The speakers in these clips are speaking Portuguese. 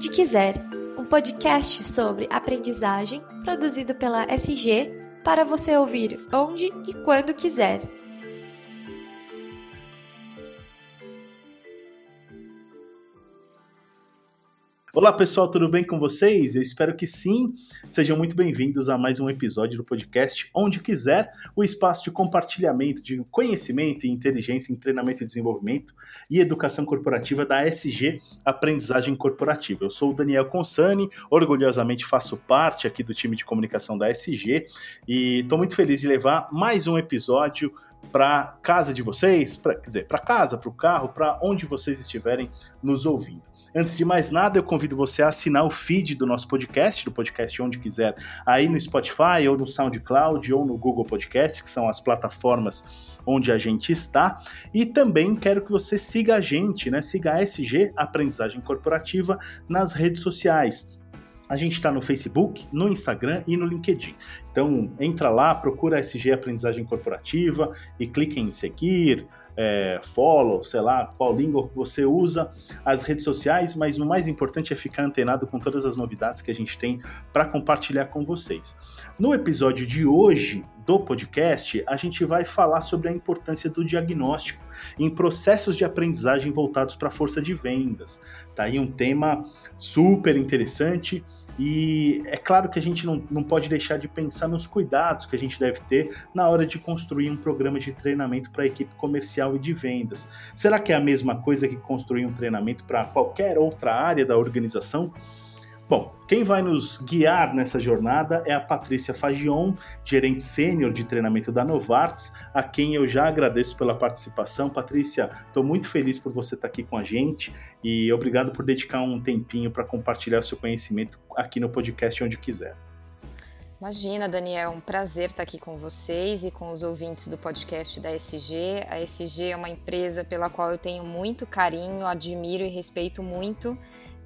Onde Quiser, um podcast sobre aprendizagem produzido pela SG para você ouvir onde e quando quiser. Olá pessoal, tudo bem com vocês? Eu espero que sim. Sejam muito bem-vindos a mais um episódio do podcast Onde Quiser, o espaço de compartilhamento de conhecimento e inteligência em treinamento e desenvolvimento e educação corporativa da SG Aprendizagem Corporativa. Eu sou o Daniel Consani, orgulhosamente faço parte aqui do time de comunicação da SG e estou muito feliz de levar mais um episódio para casa de vocês, pra, quer dizer, para casa, para o carro, para onde vocês estiverem nos ouvindo. Antes de mais nada, eu convido você a assinar o feed do nosso podcast, do podcast onde quiser, aí no Spotify, ou no SoundCloud, ou no Google Podcast, que são as plataformas onde a gente está. E também quero que você siga a gente, né? Siga a SG Aprendizagem Corporativa nas redes sociais. A gente está no Facebook, no Instagram e no LinkedIn. Então entra lá, procura a SG Aprendizagem Corporativa e clique em seguir, é, follow, sei lá, qual língua você usa, as redes sociais, mas o mais importante é ficar antenado com todas as novidades que a gente tem para compartilhar com vocês. No episódio de hoje do podcast, a gente vai falar sobre a importância do diagnóstico em processos de aprendizagem voltados para a força de vendas. Tá aí um tema super interessante e é claro que a gente não, não pode deixar de pensar nos cuidados que a gente deve ter na hora de construir um programa de treinamento para a equipe comercial e de vendas. Será que é a mesma coisa que construir um treinamento para qualquer outra área da organização? Bom, quem vai nos guiar nessa jornada é a Patrícia Fagion, gerente sênior de treinamento da Novartis, a quem eu já agradeço pela participação. Patrícia, estou muito feliz por você estar aqui com a gente e obrigado por dedicar um tempinho para compartilhar seu conhecimento aqui no podcast onde quiser. Imagina, Daniel, um prazer estar aqui com vocês e com os ouvintes do podcast da SG. A SG é uma empresa pela qual eu tenho muito carinho, admiro e respeito muito.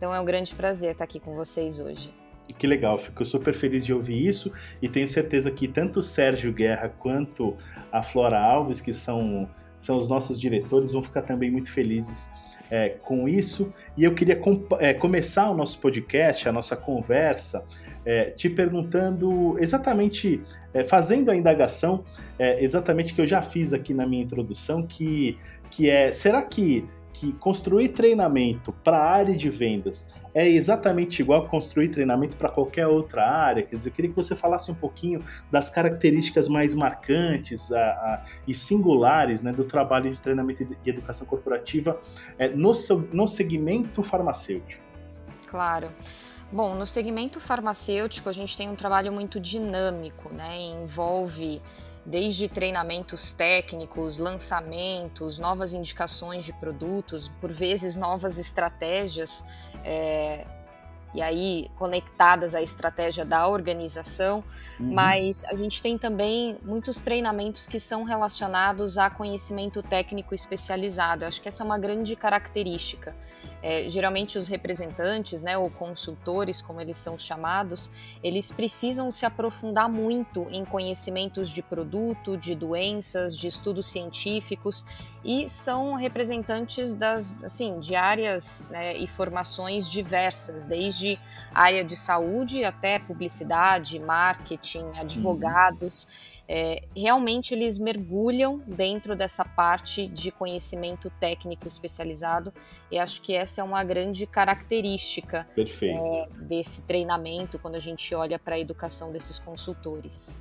Então é um grande prazer estar aqui com vocês hoje. Que legal, fico super feliz de ouvir isso e tenho certeza que tanto o Sérgio Guerra quanto a Flora Alves, que são, são os nossos diretores, vão ficar também muito felizes é, com isso. E eu queria com, é, começar o nosso podcast, a nossa conversa, é, te perguntando exatamente, é, fazendo a indagação, é, exatamente que eu já fiz aqui na minha introdução, que, que é, será que, que construir treinamento para a área de vendas é exatamente igual construir treinamento para qualquer outra área? Quer dizer, eu queria que você falasse um pouquinho das características mais marcantes a, a, e singulares né, do trabalho de treinamento e educação corporativa é, no, no segmento farmacêutico. Claro. Bom, no segmento farmacêutico a gente tem um trabalho muito dinâmico, né? Envolve desde treinamentos técnicos, lançamentos, novas indicações de produtos, por vezes novas estratégias. É, e aí conectadas à estratégia da organização, uhum. mas a gente tem também muitos treinamentos que são relacionados a conhecimento técnico especializado. Eu acho que essa é uma grande característica. É, geralmente os representantes, né, ou consultores, como eles são chamados, eles precisam se aprofundar muito em conhecimentos de produto, de doenças, de estudos científicos e são representantes das, assim, de áreas né, e formações diversas, desde desde área de saúde até publicidade, marketing, advogados. Uhum. É, realmente eles mergulham dentro dessa parte de conhecimento técnico especializado e acho que essa é uma grande característica é, desse treinamento quando a gente olha para a educação desses consultores.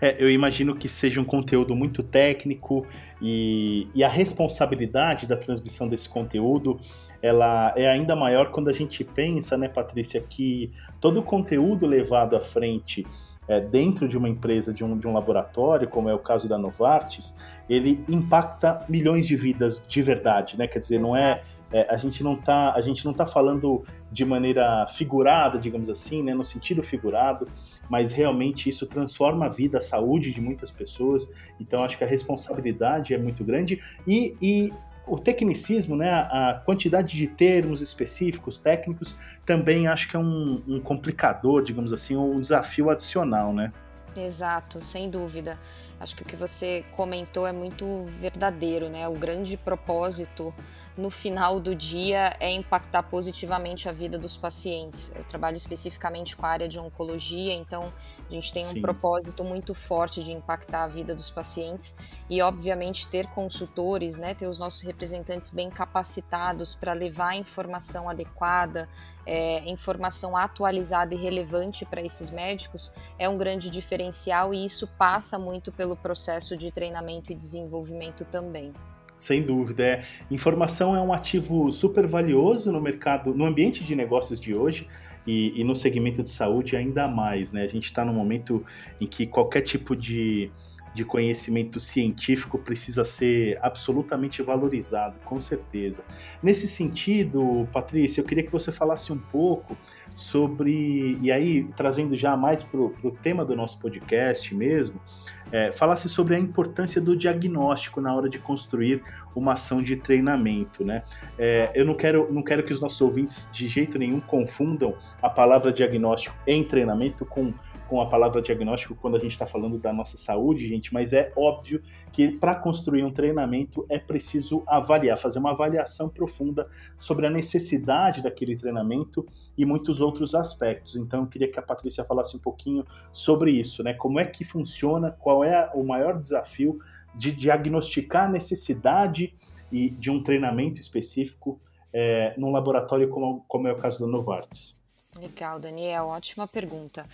É, eu imagino que seja um conteúdo muito técnico e, e a responsabilidade da transmissão desse conteúdo ela é ainda maior quando a gente pensa, né, Patrícia, que todo o conteúdo levado à frente é, dentro de uma empresa, de um, de um laboratório, como é o caso da Novartis, ele impacta milhões de vidas de verdade, né? Quer dizer, não é, é a gente não tá a gente não tá falando de maneira figurada, digamos assim, né, no sentido figurado, mas realmente isso transforma a vida, a saúde de muitas pessoas. Então acho que a responsabilidade é muito grande e, e o tecnicismo, né, a quantidade de termos específicos, técnicos, também acho que é um, um complicador, digamos assim, um desafio adicional, né? Exato, sem dúvida. Acho que o que você comentou é muito verdadeiro, né? O grande propósito no final do dia é impactar positivamente a vida dos pacientes. Eu trabalho especificamente com a área de oncologia, então a gente tem um Sim. propósito muito forte de impactar a vida dos pacientes e, obviamente, ter consultores, né, ter os nossos representantes bem capacitados para levar a informação adequada, é, informação atualizada e relevante para esses médicos é um grande diferencial e isso passa muito pelo processo de treinamento e desenvolvimento também. Sem dúvida, é. Informação é um ativo super valioso no mercado, no ambiente de negócios de hoje e, e no segmento de saúde ainda mais, né? A gente está num momento em que qualquer tipo de, de conhecimento científico precisa ser absolutamente valorizado, com certeza. Nesse sentido, Patrícia, eu queria que você falasse um pouco sobre, e aí trazendo já mais para o tema do nosso podcast mesmo, é, falasse sobre a importância do diagnóstico na hora de construir uma ação de treinamento. Né? É, eu não quero, não quero que os nossos ouvintes de jeito nenhum confundam a palavra diagnóstico em treinamento com com a palavra diagnóstico quando a gente está falando da nossa saúde, gente, mas é óbvio que para construir um treinamento é preciso avaliar, fazer uma avaliação profunda sobre a necessidade daquele treinamento e muitos outros aspectos. Então, eu queria que a Patrícia falasse um pouquinho sobre isso, né? Como é que funciona, qual é o maior desafio de diagnosticar a necessidade e de um treinamento específico é, num laboratório como, como é o caso da Novartis. Legal, Daniel, ótima pergunta.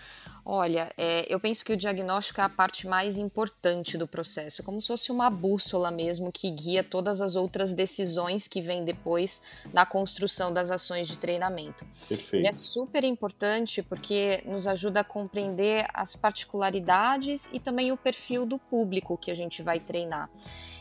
Olha, é, eu penso que o diagnóstico é a parte mais importante do processo, como se fosse uma bússola mesmo que guia todas as outras decisões que vêm depois na construção das ações de treinamento. Perfeito. Ele é super importante porque nos ajuda a compreender as particularidades e também o perfil do público que a gente vai treinar.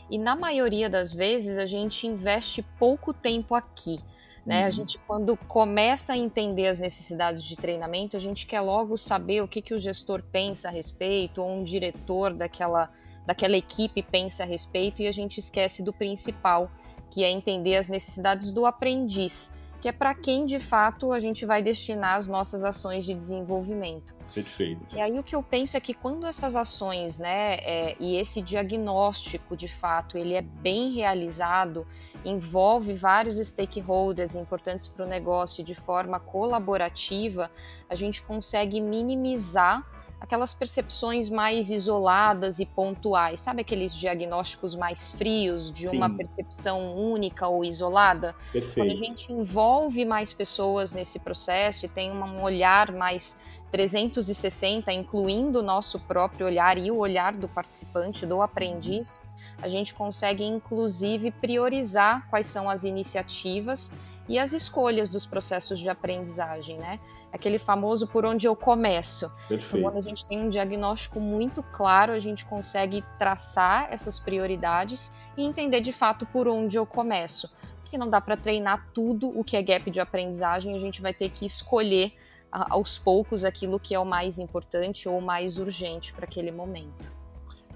E na maioria das vezes a gente investe pouco tempo aqui. Né? Uhum. A gente, quando começa a entender as necessidades de treinamento, a gente quer logo saber o que, que o gestor pensa a respeito, ou um diretor daquela, daquela equipe pensa a respeito, e a gente esquece do principal, que é entender as necessidades do aprendiz que é para quem de fato a gente vai destinar as nossas ações de desenvolvimento. Perfeito. E aí o que eu penso é que quando essas ações, né, é, e esse diagnóstico de fato, ele é bem realizado, envolve vários stakeholders importantes para o negócio de forma colaborativa, a gente consegue minimizar aquelas percepções mais isoladas e pontuais, sabe aqueles diagnósticos mais frios de Sim. uma percepção única ou isolada? Perfeito. Quando a gente envolve mais pessoas nesse processo e tem um olhar mais 360, incluindo o nosso próprio olhar e o olhar do participante, do aprendiz, a gente consegue inclusive priorizar quais são as iniciativas e as escolhas dos processos de aprendizagem, né? Aquele famoso por onde eu começo. Perfeito. Então, quando a gente tem um diagnóstico muito claro, a gente consegue traçar essas prioridades e entender de fato por onde eu começo. Porque não dá para treinar tudo o que é gap de aprendizagem, a gente vai ter que escolher aos poucos aquilo que é o mais importante ou mais urgente para aquele momento.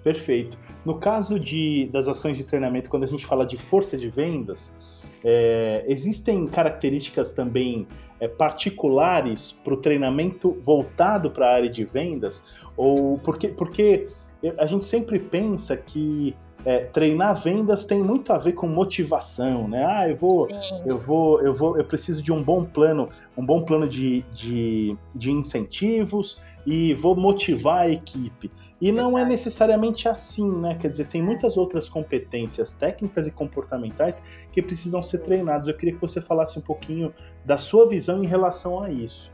Perfeito. No caso de, das ações de treinamento, quando a gente fala de força de vendas, é, existem características também é, particulares para o treinamento voltado para a área de vendas? Ou porque, porque a gente sempre pensa que é, treinar vendas tem muito a ver com motivação, né? Ah, eu vou, eu vou, eu vou, eu preciso de um bom plano, um bom plano de, de, de incentivos e vou motivar a equipe. E não é necessariamente assim, né? Quer dizer, tem muitas outras competências técnicas e comportamentais que precisam ser treinadas. Eu queria que você falasse um pouquinho da sua visão em relação a isso.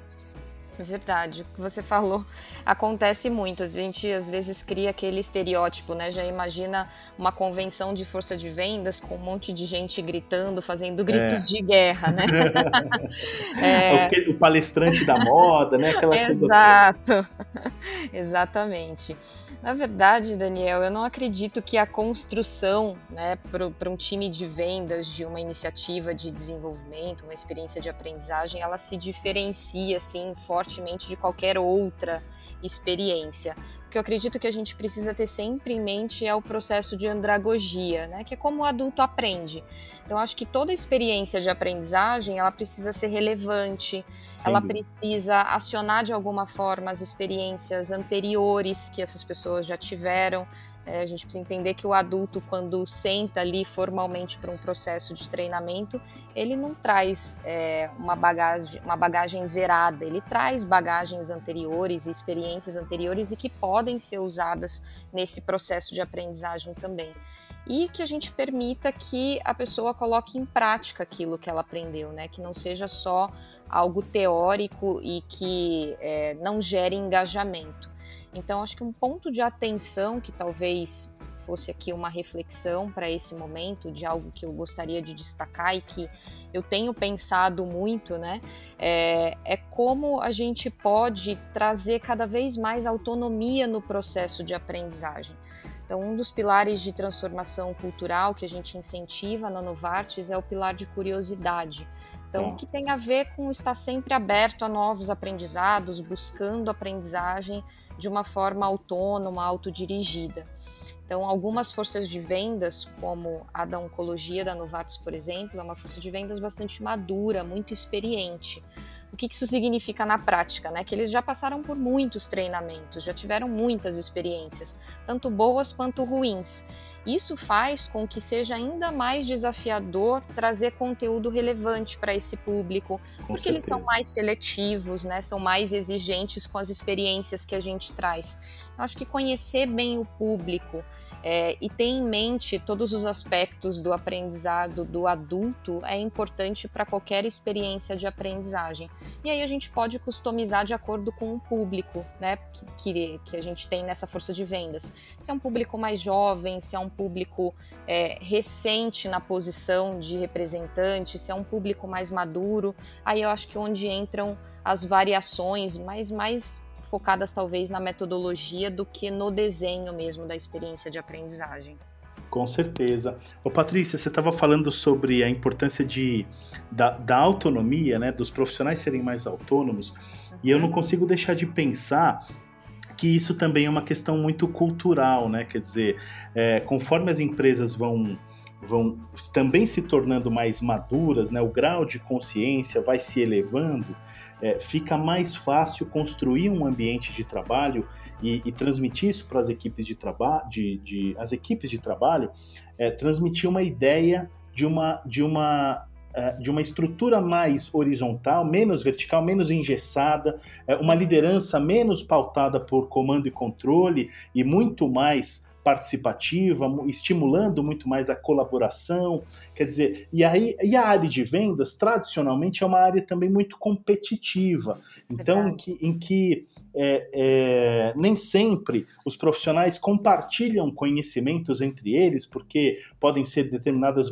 É verdade, o que você falou acontece muito. A gente às vezes cria aquele estereótipo, né? Já imagina uma convenção de força de vendas com um monte de gente gritando, fazendo gritos é. de guerra, né? é... o, palestrante da moda, né? Aquela Exato. coisa. Exatamente. Na verdade, Daniel, eu não acredito que a construção, né, para um time de vendas de uma iniciativa de desenvolvimento, uma experiência de aprendizagem, ela se diferencia assim fortemente fortemente de qualquer outra experiência. O que eu acredito que a gente precisa ter sempre em mente é o processo de andragogia, né? que é como o adulto aprende. Então, acho que toda experiência de aprendizagem ela precisa ser relevante, ela precisa acionar de alguma forma as experiências anteriores que essas pessoas já tiveram. É, a gente precisa entender que o adulto, quando senta ali formalmente para um processo de treinamento, ele não traz é, uma, bagagem, uma bagagem zerada, ele traz bagagens anteriores, experiências anteriores e que podem ser usadas nesse processo de aprendizagem também e que a gente permita que a pessoa coloque em prática aquilo que ela aprendeu, né? Que não seja só algo teórico e que é, não gere engajamento. Então, acho que um ponto de atenção que talvez fosse aqui uma reflexão para esse momento de algo que eu gostaria de destacar e que eu tenho pensado muito, né? É, é, como a gente pode trazer cada vez mais autonomia no processo de aprendizagem. Então, um dos pilares de transformação cultural que a gente incentiva na Novartis é o pilar de curiosidade. Então, que tem a ver com estar sempre aberto a novos aprendizados, buscando aprendizagem de uma forma autônoma, autodirigida. Então, algumas forças de vendas, como a da oncologia da Novartis, por exemplo, é uma força de vendas bastante madura, muito experiente. O que isso significa na prática? Né? Que eles já passaram por muitos treinamentos, já tiveram muitas experiências, tanto boas quanto ruins. Isso faz com que seja ainda mais desafiador trazer conteúdo relevante para esse público, com porque certeza. eles são mais seletivos, né? são mais exigentes com as experiências que a gente traz. Eu acho que conhecer bem o público, é, e ter em mente todos os aspectos do aprendizado do adulto é importante para qualquer experiência de aprendizagem. E aí a gente pode customizar de acordo com o público né, que, que a gente tem nessa força de vendas. Se é um público mais jovem, se é um público é, recente na posição de representante, se é um público mais maduro, aí eu acho que onde entram as variações, mas mais focadas talvez na metodologia do que no desenho mesmo da experiência de aprendizagem. Com certeza. Ô, Patrícia, você estava falando sobre a importância de, da, da, autonomia, né, dos profissionais serem mais autônomos, uhum. e eu não uhum. consigo deixar de pensar que isso também é uma questão muito cultural, né? Quer dizer, é, conforme as empresas vão vão também se tornando mais maduras, né? O grau de consciência vai se elevando é, fica mais fácil construir um ambiente de trabalho e, e transmitir isso para as equipes de trabalho, de, de, as equipes de trabalho, é, transmitir uma ideia de uma, de uma é, de uma estrutura mais horizontal, menos vertical, menos engessada, é, uma liderança menos pautada por comando e controle e muito mais participativa, estimulando muito mais a colaboração. Quer dizer, e aí e a área de vendas, tradicionalmente, é uma área também muito competitiva. Então, em que, em que é, é, nem sempre os profissionais compartilham conhecimentos entre eles, porque podem ser determinadas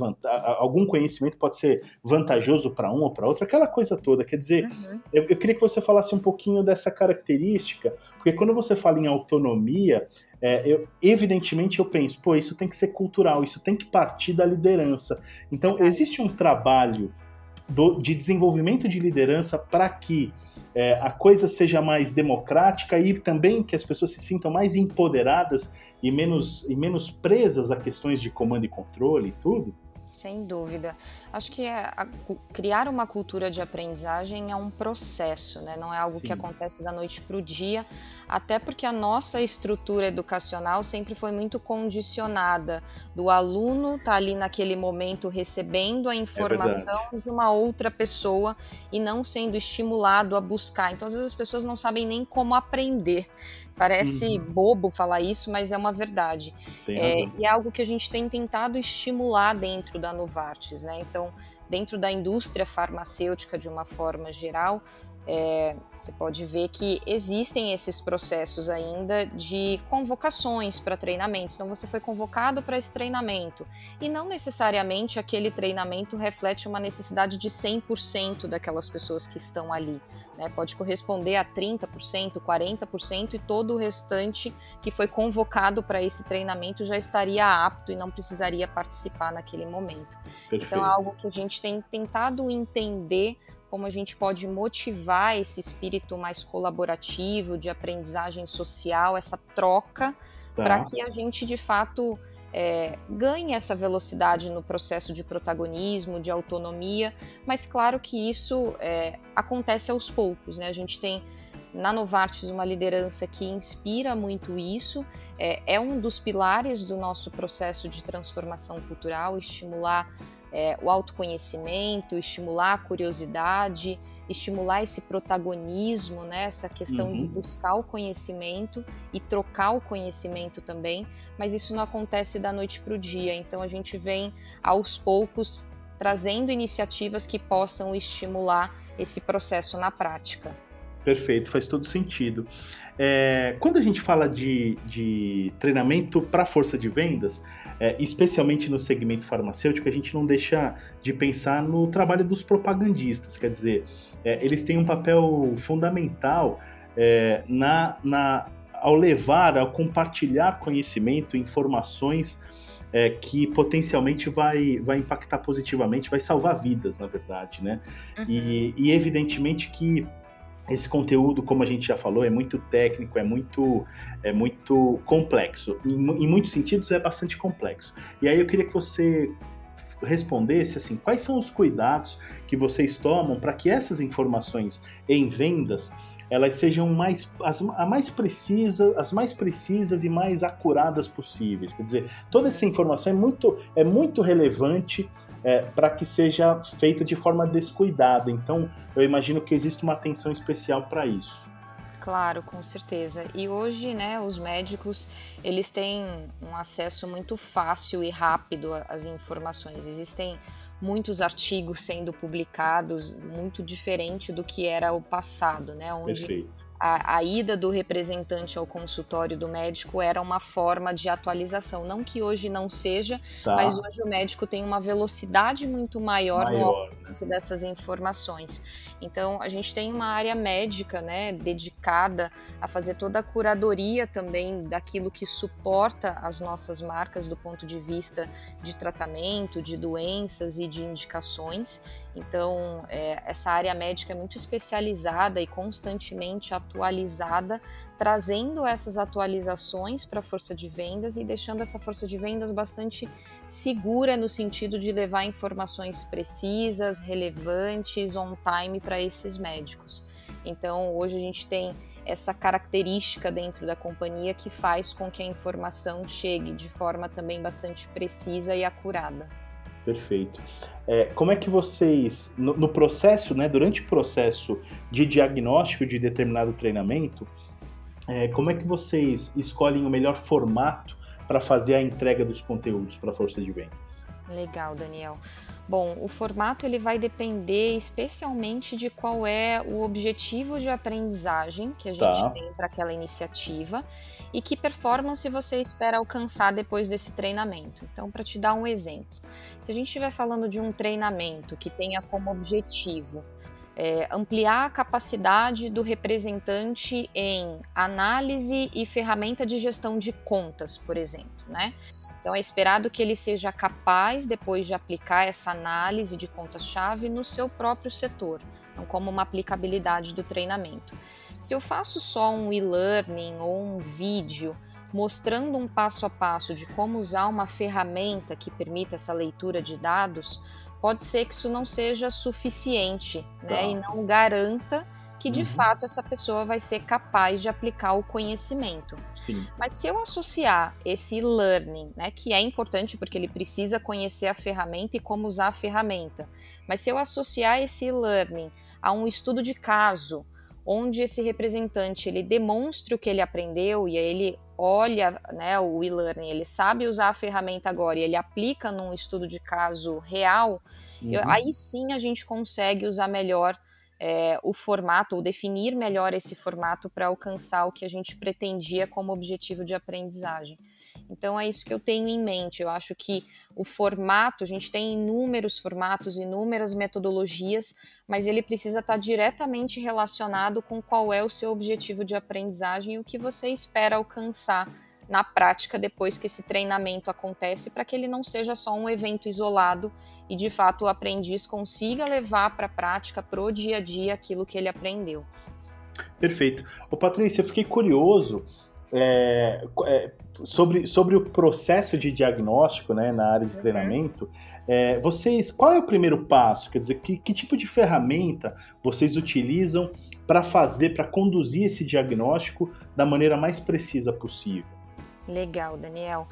algum conhecimento pode ser vantajoso para um ou para outro, aquela coisa toda. Quer dizer, uhum. eu, eu, queria que você falasse um pouquinho dessa característica, porque quando você fala em autonomia, é, eu, evidentemente eu penso, pô, isso tem que ser cultural, isso tem que partir da liderança. Então, existe um trabalho do, de desenvolvimento de liderança para que é, a coisa seja mais democrática e também que as pessoas se sintam mais empoderadas e menos, e menos presas a questões de comando e controle e tudo? Sem dúvida. Acho que é, a, criar uma cultura de aprendizagem é um processo, né? não é algo Sim. que acontece da noite para o dia, até porque a nossa estrutura educacional sempre foi muito condicionada do aluno estar tá ali naquele momento recebendo a informação é de uma outra pessoa e não sendo estimulado a buscar. Então, às vezes, as pessoas não sabem nem como aprender. Parece uhum. bobo falar isso, mas é uma verdade. É, e é algo que a gente tem tentado estimular dentro da Novartis, né? Então, dentro da indústria farmacêutica de uma forma geral, é, você pode ver que existem esses processos ainda de convocações para treinamentos. Então, você foi convocado para esse treinamento e não necessariamente aquele treinamento reflete uma necessidade de 100% daquelas pessoas que estão ali. Né? Pode corresponder a 30%, 40% e todo o restante que foi convocado para esse treinamento já estaria apto e não precisaria participar naquele momento. Perfeito. Então, é algo que a gente tem tentado entender como a gente pode motivar esse espírito mais colaborativo, de aprendizagem social, essa troca, tá. para que a gente de fato é, ganhe essa velocidade no processo de protagonismo, de autonomia, mas claro que isso é, acontece aos poucos, né? A gente tem na Novartis uma liderança que inspira muito isso, é, é um dos pilares do nosso processo de transformação cultural, estimular é, o autoconhecimento, estimular a curiosidade, estimular esse protagonismo, né, essa questão uhum. de buscar o conhecimento e trocar o conhecimento também, mas isso não acontece da noite para o dia, então a gente vem aos poucos trazendo iniciativas que possam estimular esse processo na prática. Perfeito, faz todo sentido. É, quando a gente fala de, de treinamento para força de vendas, é, especialmente no segmento farmacêutico, a gente não deixa de pensar no trabalho dos propagandistas. Quer dizer, é, eles têm um papel fundamental é, na, na, ao levar, ao compartilhar conhecimento, informações é, que potencialmente vai, vai impactar positivamente, vai salvar vidas, na verdade, né? Uhum. E, e evidentemente que esse conteúdo, como a gente já falou, é muito técnico, é muito, é muito complexo. Em, em, muitos sentidos, é bastante complexo. E aí eu queria que você respondesse assim, quais são os cuidados que vocês tomam para que essas informações em vendas elas sejam mais as, a mais precisa, as mais precisas e mais acuradas possíveis. Quer dizer, toda essa informação é muito, é muito relevante é, para que seja feita de forma descuidada. Então, eu imagino que existe uma atenção especial para isso. Claro, com certeza. E hoje, né, os médicos, eles têm um acesso muito fácil e rápido às informações. Existem muitos artigos sendo publicados, muito diferente do que era o passado, né, onde Perfeito a, a, ida do representante ao consultório do médico era uma forma de atualização. Não que hoje não seja, tá. mas hoje o médico tem uma velocidade muito maior, maior no né? dessas informações. Então, a gente tem uma área médica né, dedicada a fazer toda a curadoria também daquilo que suporta as nossas marcas do ponto de vista de tratamento, de doenças e de indicações. Então, é, essa área médica é muito especializada e constantemente atualizada, trazendo essas atualizações para a força de vendas e deixando essa força de vendas bastante segura no sentido de levar informações precisas, relevantes, on time para esses médicos. Então, hoje a gente tem essa característica dentro da companhia que faz com que a informação chegue de forma também bastante precisa e acurada. Perfeito. É, como é que vocês, no, no, processo, né, durante o processo de diagnóstico de determinado treinamento, é, como é que vocês escolhem o melhor formato para fazer a entrega dos conteúdos para a força de vendas? Legal, Daniel. Bom, o formato ele vai depender especialmente de qual é o objetivo de aprendizagem que a gente tá. tem para aquela iniciativa e que performance você espera alcançar depois desse treinamento. Então, para te dar um exemplo, se a gente estiver falando de um treinamento que tenha como objetivo é, ampliar a capacidade do representante em análise e ferramenta de gestão de contas, por exemplo, né? Então, é esperado que ele seja capaz, depois de aplicar essa análise de contas-chave no seu próprio setor, então, como uma aplicabilidade do treinamento. Se eu faço só um e-learning ou um vídeo mostrando um passo a passo de como usar uma ferramenta que permita essa leitura de dados, pode ser que isso não seja suficiente né, tá. e não garanta que de uhum. fato essa pessoa vai ser capaz de aplicar o conhecimento. Sim. Mas se eu associar esse learning, né, que é importante porque ele precisa conhecer a ferramenta e como usar a ferramenta, mas se eu associar esse learning a um estudo de caso, onde esse representante ele demonstre o que ele aprendeu e aí ele olha né, o e-learning, ele sabe usar a ferramenta agora e ele aplica num estudo de caso real, uhum. eu, aí sim a gente consegue usar melhor é, o formato, ou definir melhor esse formato para alcançar o que a gente pretendia como objetivo de aprendizagem. Então é isso que eu tenho em mente. Eu acho que o formato, a gente tem inúmeros formatos, inúmeras metodologias, mas ele precisa estar diretamente relacionado com qual é o seu objetivo de aprendizagem e o que você espera alcançar na prática depois que esse treinamento acontece, para que ele não seja só um evento isolado e de fato o aprendiz consiga levar para a prática, para o dia a dia, aquilo que ele aprendeu. Perfeito. O Patrícia, eu fiquei curioso é, é, sobre, sobre o processo de diagnóstico né, na área de uhum. treinamento. É, vocês, qual é o primeiro passo? Quer dizer, que, que tipo de ferramenta vocês utilizam para fazer, para conduzir esse diagnóstico da maneira mais precisa possível? Legal, Daniel.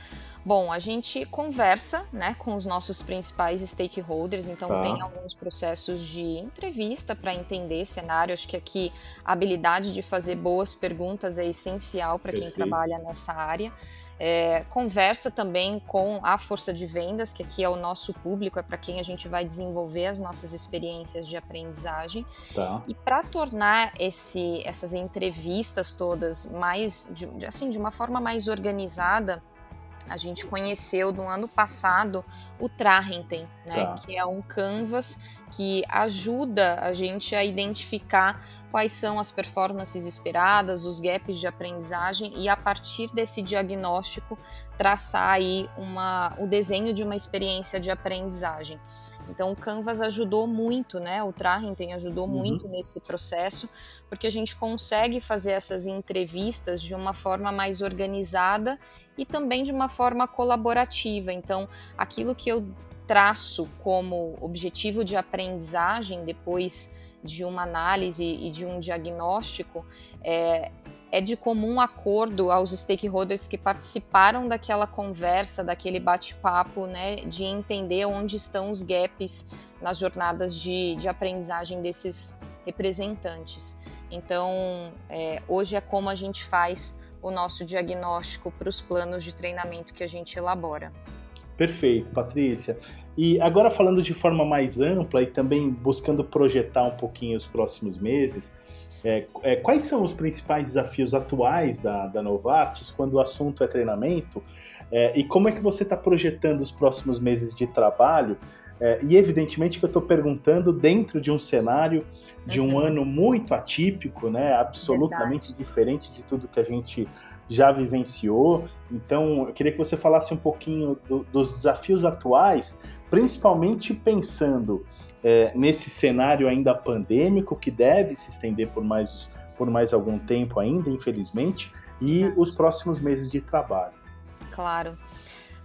Bom, a gente conversa né, com os nossos principais stakeholders, então tá. tem alguns processos de entrevista para entender cenário. Acho que aqui a habilidade de fazer boas perguntas é essencial para quem trabalha nessa área. É, conversa também com a força de vendas, que aqui é o nosso público, é para quem a gente vai desenvolver as nossas experiências de aprendizagem. Tá. E para tornar esse, essas entrevistas todas mais, de, assim, de uma forma mais organizada, a gente conheceu no ano passado o Trarrenten, né, tá. que é um canvas que ajuda a gente a identificar quais são as performances esperadas, os gaps de aprendizagem e a partir desse diagnóstico traçar aí uma, o desenho de uma experiência de aprendizagem. Então o Canvas ajudou muito, né? O Trarrenten ajudou uhum. muito nesse processo, porque a gente consegue fazer essas entrevistas de uma forma mais organizada e também de uma forma colaborativa. Então, aquilo que eu traço como objetivo de aprendizagem depois de uma análise e de um diagnóstico é, é de comum acordo aos stakeholders que participaram daquela conversa, daquele bate-papo, né, de entender onde estão os gaps nas jornadas de, de aprendizagem desses representantes. Então, é, hoje é como a gente faz o nosso diagnóstico para os planos de treinamento que a gente elabora. Perfeito, Patrícia. E agora falando de forma mais ampla e também buscando projetar um pouquinho os próximos meses, é, é, quais são os principais desafios atuais da, da Novartis quando o assunto é treinamento? É, e como é que você está projetando os próximos meses de trabalho? É, e evidentemente que eu estou perguntando dentro de um cenário de um uhum. ano muito atípico, né, absolutamente Verdade. diferente de tudo que a gente já vivenciou. Então, eu queria que você falasse um pouquinho do, dos desafios atuais, principalmente pensando é, nesse cenário ainda pandêmico, que deve se estender por mais, por mais algum tempo ainda, infelizmente, e é. os próximos meses de trabalho. Claro.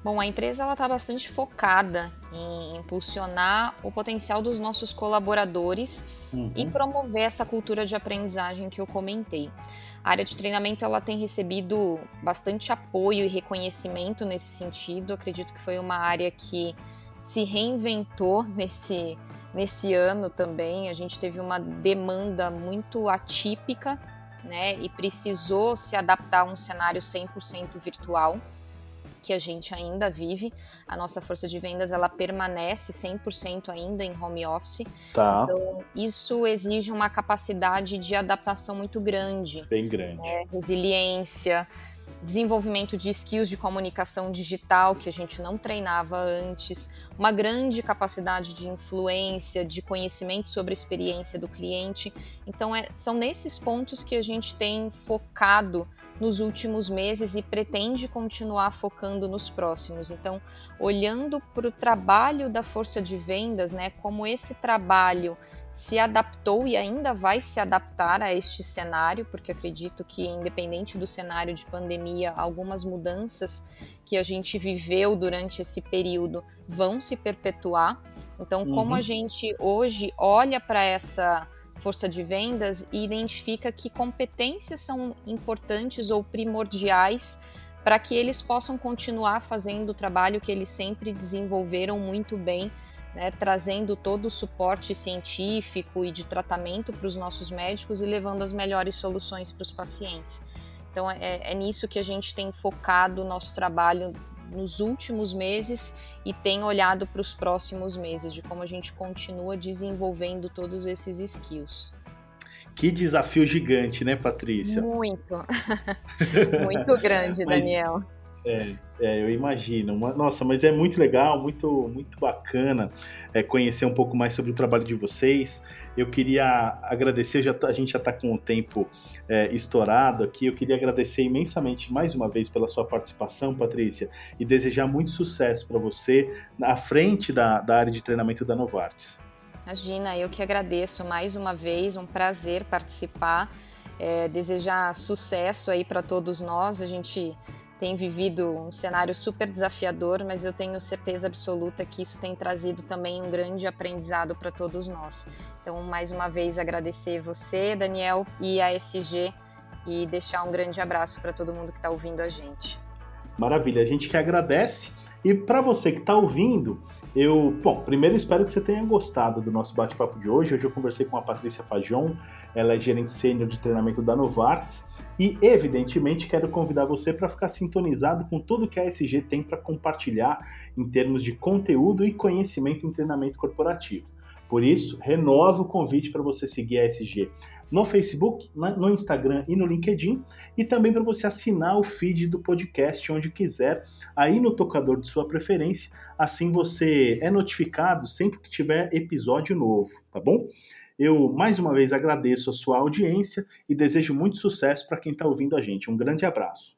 Bom, a empresa está bastante focada em impulsionar o potencial dos nossos colaboradores uhum. e promover essa cultura de aprendizagem que eu comentei. A área de treinamento ela tem recebido bastante apoio e reconhecimento nesse sentido. Acredito que foi uma área que se reinventou nesse, nesse ano também. A gente teve uma demanda muito atípica né, e precisou se adaptar a um cenário 100% virtual que a gente ainda vive. A nossa força de vendas ela permanece 100% ainda em home office. Tá. Então, isso exige uma capacidade de adaptação muito grande. Bem grande. Né? Resiliência, desenvolvimento de skills de comunicação digital que a gente não treinava antes, uma grande capacidade de influência, de conhecimento sobre a experiência do cliente. Então, é, são nesses pontos que a gente tem focado nos últimos meses e pretende continuar focando nos próximos. Então, olhando para o trabalho da força de vendas, né, como esse trabalho se adaptou e ainda vai se adaptar a este cenário, porque acredito que, independente do cenário de pandemia, algumas mudanças que a gente viveu durante esse período vão se perpetuar. Então, uhum. como a gente hoje olha para essa força de vendas e identifica que competências são importantes ou primordiais para que eles possam continuar fazendo o trabalho que eles sempre desenvolveram muito bem né, trazendo todo o suporte científico e de tratamento para os nossos médicos e levando as melhores soluções para os pacientes. Então, é, é nisso que a gente tem focado o nosso trabalho nos últimos meses e tem olhado para os próximos meses, de como a gente continua desenvolvendo todos esses skills. Que desafio gigante, né, Patrícia? Muito. Muito grande, Mas, Daniel. É, é, eu imagino. Nossa, mas é muito legal, muito, muito bacana é, conhecer um pouco mais sobre o trabalho de vocês. Eu queria agradecer, já, tá, a gente já está com o tempo é, estourado aqui. Eu queria agradecer imensamente mais uma vez pela sua participação, Patrícia, e desejar muito sucesso para você à frente da, da área de treinamento da Novartis. Imagina, eu que agradeço mais uma vez, um prazer participar é, desejar sucesso aí para todos nós. A gente tem vivido um cenário super desafiador, mas eu tenho certeza absoluta que isso tem trazido também um grande aprendizado para todos nós. Então, mais uma vez, agradecer você, Daniel, e a SG e deixar um grande abraço para todo mundo que está ouvindo a gente. Maravilha, a gente que agradece. E para você que está ouvindo, eu, bom, primeiro espero que você tenha gostado do nosso bate-papo de hoje. Hoje eu conversei com a Patrícia Fajon, ela é gerente sênior de treinamento da Novartis. E, evidentemente, quero convidar você para ficar sintonizado com tudo que a SG tem para compartilhar em termos de conteúdo e conhecimento em treinamento corporativo. Por isso, renovo o convite para você seguir a SG no Facebook, no Instagram e no LinkedIn, e também para você assinar o feed do podcast onde quiser, aí no tocador de sua preferência, assim você é notificado sempre que tiver episódio novo, tá bom? Eu mais uma vez agradeço a sua audiência e desejo muito sucesso para quem está ouvindo a gente. Um grande abraço.